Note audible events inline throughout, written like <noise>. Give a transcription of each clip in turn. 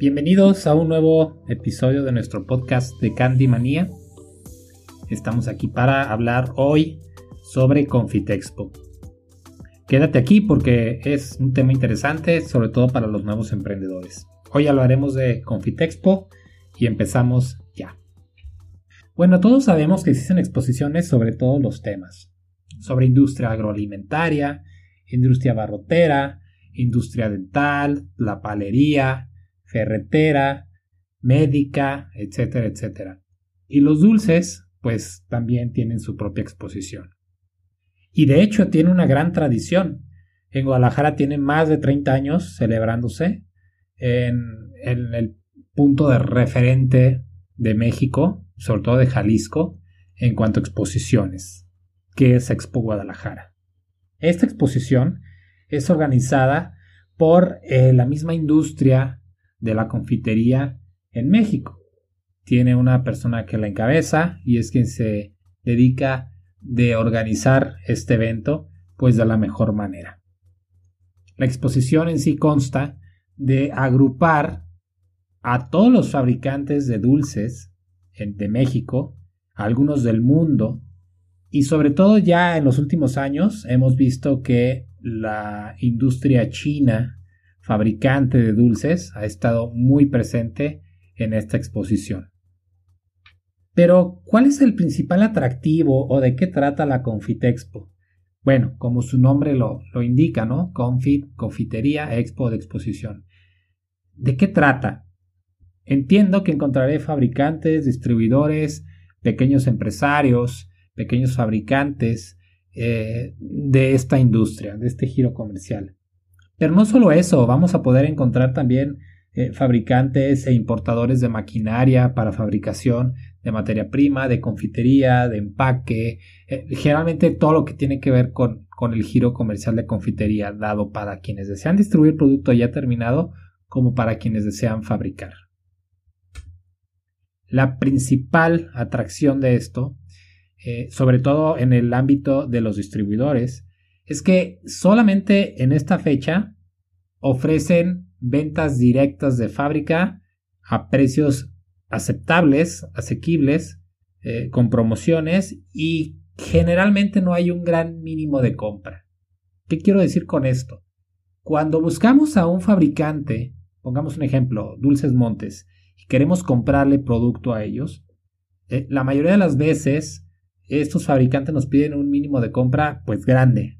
Bienvenidos a un nuevo episodio de nuestro podcast de Candy Manía. Estamos aquí para hablar hoy sobre Confitexpo. Quédate aquí porque es un tema interesante, sobre todo para los nuevos emprendedores. Hoy hablaremos de Confitexpo y empezamos ya. Bueno, todos sabemos que existen exposiciones sobre todos los temas. Sobre industria agroalimentaria, industria barrotera, industria dental, la palería, ferretera, médica, etcétera, etcétera. Y los dulces, pues también tienen su propia exposición. Y de hecho tiene una gran tradición. En Guadalajara tiene más de 30 años celebrándose en, el punto de referente de México, sobre todo de Jalisco, en cuanto a exposiciones, que es Expo Guadalajara. Esta exposición es organizada por eh, la misma industria de la confitería en México. Tiene una persona que la encabeza y es quien se dedica de organizar este evento pues de la mejor manera. La exposición en sí consta de agrupar a todos los fabricantes de dulces de México, algunos del mundo, y sobre todo ya en los últimos años hemos visto que la industria china fabricante de dulces ha estado muy presente en esta exposición. Pero, ¿cuál es el principal atractivo o de qué trata la Confitexpo? Bueno, como su nombre lo, lo indica, ¿no? Confit, confitería, expo de exposición. ¿De qué trata? Entiendo que encontraré fabricantes, distribuidores, pequeños empresarios, pequeños fabricantes eh, de esta industria, de este giro comercial. Pero no solo eso, vamos a poder encontrar también eh, fabricantes e importadores de maquinaria para fabricación de materia prima, de confitería, de empaque, eh, generalmente todo lo que tiene que ver con, con el giro comercial de confitería, dado para quienes desean distribuir producto ya terminado como para quienes desean fabricar. La principal atracción de esto eh, sobre todo en el ámbito de los distribuidores, es que solamente en esta fecha ofrecen ventas directas de fábrica a precios aceptables, asequibles, eh, con promociones y generalmente no hay un gran mínimo de compra. ¿Qué quiero decir con esto? Cuando buscamos a un fabricante, pongamos un ejemplo, Dulces Montes, y queremos comprarle producto a ellos, eh, la mayoría de las veces estos fabricantes nos piden un mínimo de compra pues grande.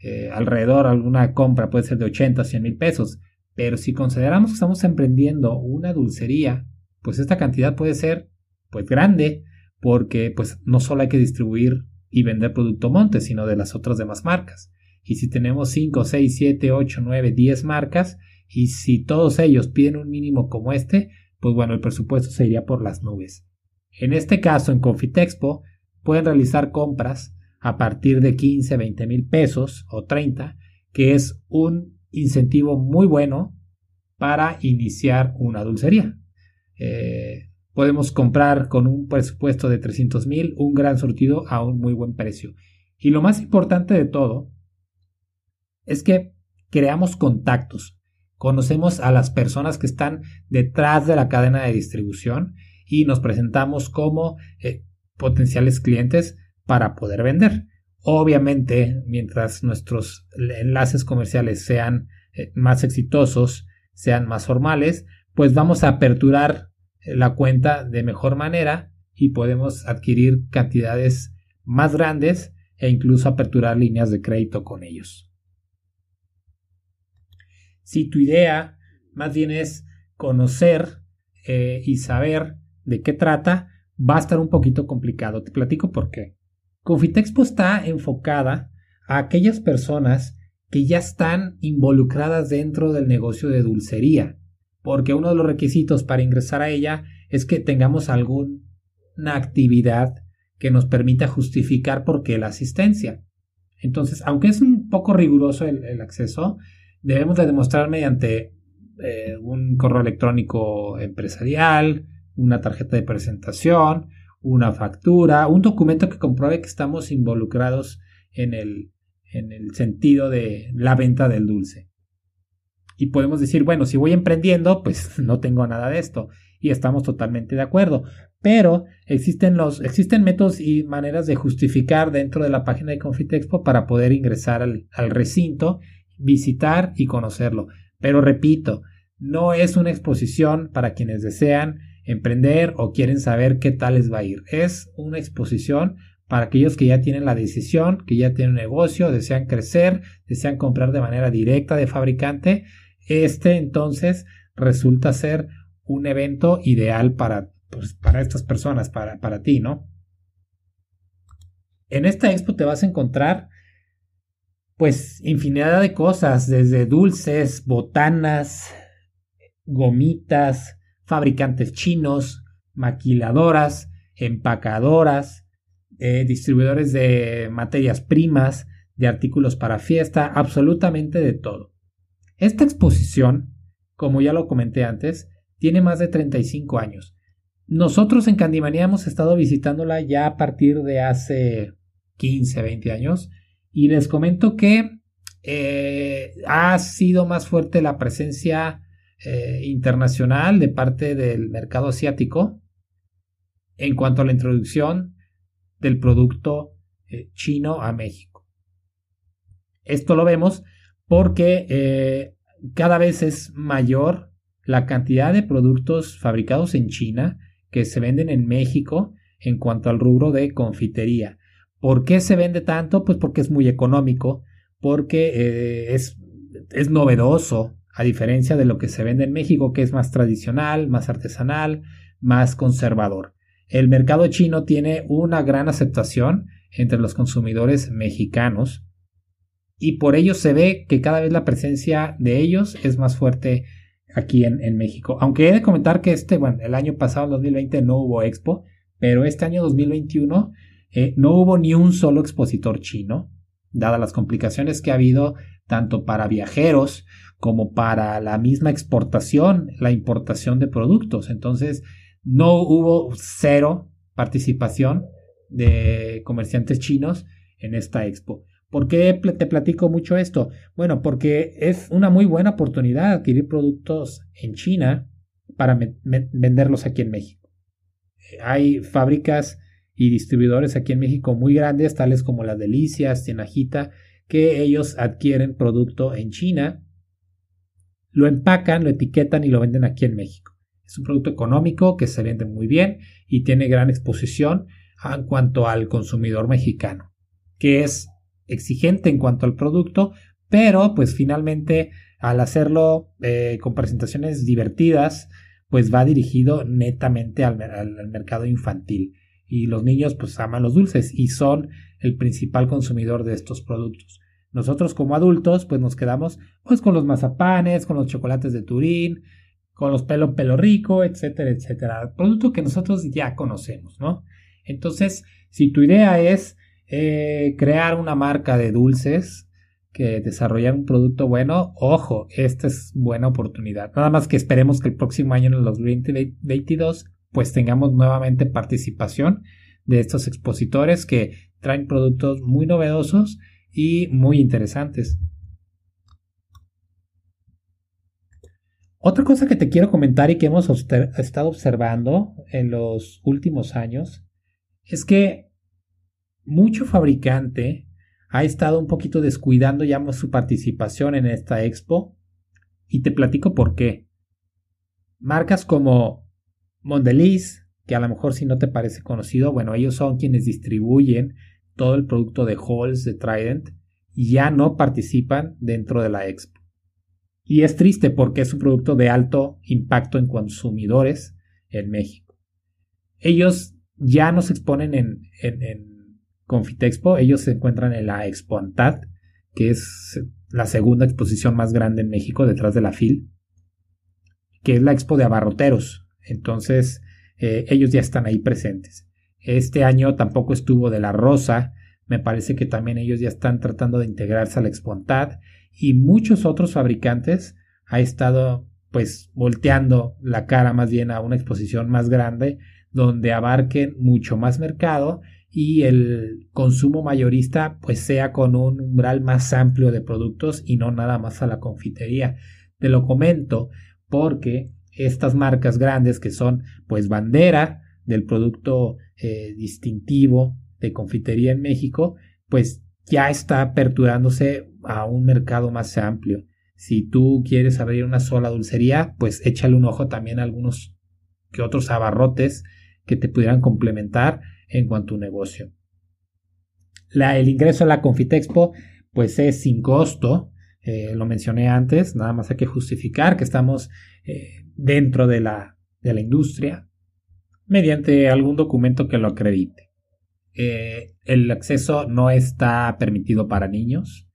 Eh, alrededor alguna compra puede ser de 80 o 100 mil pesos. Pero si consideramos que estamos emprendiendo una dulcería, pues esta cantidad puede ser pues grande porque pues no solo hay que distribuir y vender producto Monte, sino de las otras demás marcas. Y si tenemos 5, 6, 7, 8, 9, 10 marcas, y si todos ellos piden un mínimo como este, pues bueno, el presupuesto se iría por las nubes. En este caso, en Confitexpo, pueden realizar compras a partir de 15, 20 mil pesos o 30, que es un incentivo muy bueno para iniciar una dulcería. Eh, podemos comprar con un presupuesto de 300 mil un gran surtido a un muy buen precio. Y lo más importante de todo es que creamos contactos, conocemos a las personas que están detrás de la cadena de distribución y nos presentamos como eh, potenciales clientes para poder vender. Obviamente, mientras nuestros enlaces comerciales sean eh, más exitosos, sean más formales, pues vamos a aperturar eh, la cuenta de mejor manera y podemos adquirir cantidades más grandes e incluso aperturar líneas de crédito con ellos. Si tu idea más bien es conocer eh, y saber de qué trata, va a estar un poquito complicado. Te platico por qué. Confitexpo está enfocada a aquellas personas que ya están involucradas dentro del negocio de dulcería, porque uno de los requisitos para ingresar a ella es que tengamos alguna actividad que nos permita justificar por qué la asistencia. Entonces, aunque es un poco riguroso el, acceso, debemos de demostrar mediante eh, un correo electrónico empresarial, una tarjeta de presentación, una factura, un documento que compruebe que estamos involucrados en el, en el sentido de la venta del dulce. Y podemos decir, bueno, si voy emprendiendo, pues <laughs> no tengo nada de esto. Y estamos totalmente de acuerdo. Pero existen, los, existen métodos y maneras de justificar dentro de la página de Confitexpo para poder ingresar al, al recinto, visitar y conocerlo. Pero repito, no es una exposición para quienes desean emprender o quieren saber qué tal les va a ir. Es una exposición para aquellos que ya tienen la decisión, que ya tienen un negocio, desean crecer, desean comprar de manera directa de fabricante. Este entonces resulta ser un evento ideal para, pues, para estas personas, para, para ti, ¿no? En esta expo te vas a encontrar pues infinidad de cosas, desde dulces, botanas, gomitas, fabricantes chinos, maquiladoras, empacadoras, eh, distribuidores de materias primas, de artículos para fiesta, absolutamente de todo. Esta exposición, como ya lo comenté antes, tiene más de 35 años. Nosotros en Candimanía hemos estado visitándola ya a partir de hace 15, 20 años y les comento que eh, ha sido más fuerte la presencia eh, internacional de parte del mercado asiático en cuanto a la introducción del producto eh, chino a México. Esto lo vemos porque eh, cada vez es mayor la cantidad de productos fabricados en China que se venden en México en cuanto al rubro de confitería. ¿Por qué se vende tanto? Pues porque es muy económico, porque es, es novedoso, a diferencia de lo que se vende en México, que es más tradicional, más artesanal, más conservador. El mercado chino tiene una gran aceptación entre los consumidores mexicanos y por ello se ve que cada vez la presencia de ellos es más fuerte aquí en, México. Aunque he de comentar que este, bueno, el año pasado, en 2020, no hubo expo, pero este año 2021 eh, no hubo ni un solo expositor chino, dadas las complicaciones que ha habido tanto para viajeros como para la misma exportación, la importación de productos. Entonces, no hubo cero participación de comerciantes chinos en esta expo. ¿Por qué te platico mucho esto? Bueno, porque es una muy buena oportunidad adquirir productos en China para venderlos aquí en México. Hay fábricas y distribuidores aquí en México muy grandes, tales como las Delicias, Tienajita, que ellos adquieren producto en China lo empacan, lo etiquetan y lo venden aquí en México. Es un producto económico que se vende muy bien y tiene gran exposición en cuanto al consumidor mexicano, que es exigente en cuanto al producto, pero pues finalmente al hacerlo eh, con presentaciones divertidas, pues va dirigido netamente al, al, mercado infantil. Y los niños pues aman los dulces y son el principal consumidor de estos productos. Nosotros como adultos pues nos quedamos pues con los mazapanes, con los chocolates de Turín, con los pelo pelo rico, etcétera, etcétera. Producto que nosotros ya conocemos, ¿no? Entonces, si tu idea es eh, crear una marca de dulces, que desarrollar un producto bueno, ojo, esta es buena oportunidad. Nada más que esperemos que el próximo año en el 2022 pues tengamos nuevamente participación de estos expositores que traen productos muy novedosos y muy interesantes. Otra cosa que te quiero comentar y que hemos estado observando en los últimos años es que mucho fabricante ha estado un poquito descuidando ya su participación en esta expo y te platico por qué. Marcas como Mondelez, que a lo mejor si no te parece conocido, bueno, ellos son quienes distribuyen todo el producto de Halls, de Trident, ya no participan dentro de la expo. Y es triste porque es un producto de alto impacto en consumidores en México. Ellos ya no se exponen en, en, Confitexpo, ellos se encuentran en la Expo Antad, que es la segunda exposición más grande en México detrás de la FIL, que es la expo de abarroteros. Entonces, eh, ellos ya están ahí presentes. Este año tampoco estuvo de la Rosa, me parece que también ellos ya están tratando de integrarse a la Expontad y muchos otros fabricantes ha estado pues volteando la cara más bien a una exposición más grande donde abarquen mucho más mercado y el consumo mayorista pues sea con un umbral más amplio de productos y no nada más a la confitería. Te lo comento porque estas marcas grandes que son pues bandera del producto eh, distintivo de confitería en México, pues ya está aperturándose a un mercado más amplio. Si tú quieres abrir una sola dulcería, pues échale un ojo también a algunos que otros abarrotes que te pudieran complementar en cuanto a tu negocio. El ingreso a la Confitexpo pues es sin costo, eh, lo mencioné antes, nada más hay que justificar que estamos eh, dentro de la, de la, industria mediante algún documento que lo acredite. Eh, el acceso no está permitido para niños.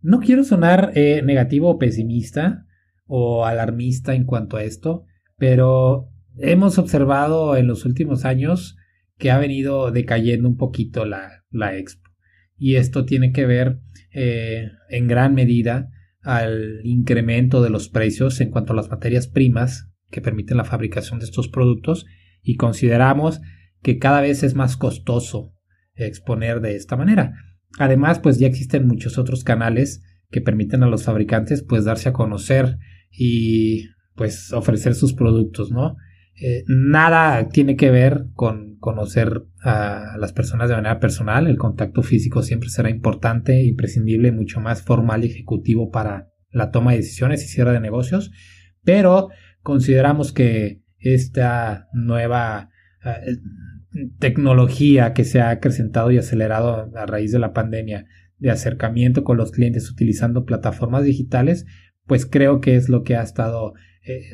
No, quiero sonar negativo o pesimista o alarmista en cuanto a esto, pero hemos observado en los últimos años que ha venido decayendo un poquito la, la expo. Y esto tiene que ver eh, en gran medida al incremento de los precios en cuanto a las materias primas que permiten la fabricación de estos productos y consideramos que cada vez es más costoso exponer de esta manera. Además, pues ya existen muchos otros canales que permiten a los fabricantes pues darse a conocer y pues ofrecer sus productos, ¿no? Eh, nada tiene que ver con conocer a las personas de manera personal. El contacto físico siempre será importante, imprescindible, mucho más formal y ejecutivo para la toma de decisiones y cierre de negocios. Pero consideramos que esta nueva eh, tecnología que se ha acrecentado y acelerado a raíz de la pandemia de acercamiento con los clientes utilizando plataformas digitales, pues creo que es lo que ha estado eh,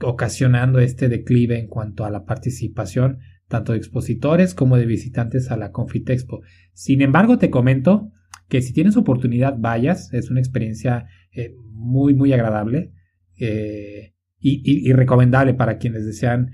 ocasionando este declive en cuanto a la participación tanto de expositores como de visitantes a la Confitexpo. Sin embargo, te comento que si tienes oportunidad, vayas, es una experiencia eh, muy, muy agradable eh, y, recomendable para quienes desean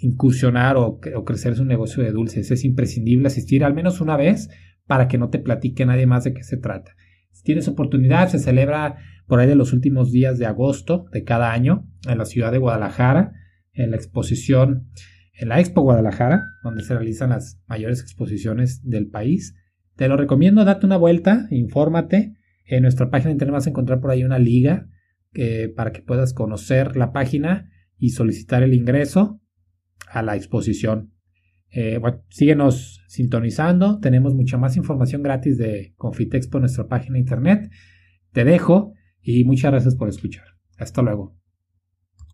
incursionar o, o, crecer su negocio de dulces. Es imprescindible asistir al menos una vez para que no te platique nadie más de qué se trata. Si tienes oportunidad, se celebra por ahí de los últimos días de agosto de cada año en la ciudad de Guadalajara, en la exposición, en la Expo Guadalajara, donde se realizan las mayores exposiciones del país. Te lo recomiendo, date una vuelta, infórmate. En nuestra página de internet vas a encontrar por ahí una liga eh, para que puedas conocer la página y solicitar el ingreso a la exposición. Eh, síguenos sintonizando, tenemos mucha más información gratis de Confitexpo en nuestra página de internet. Te dejo y muchas gracias por escuchar. Hasta luego.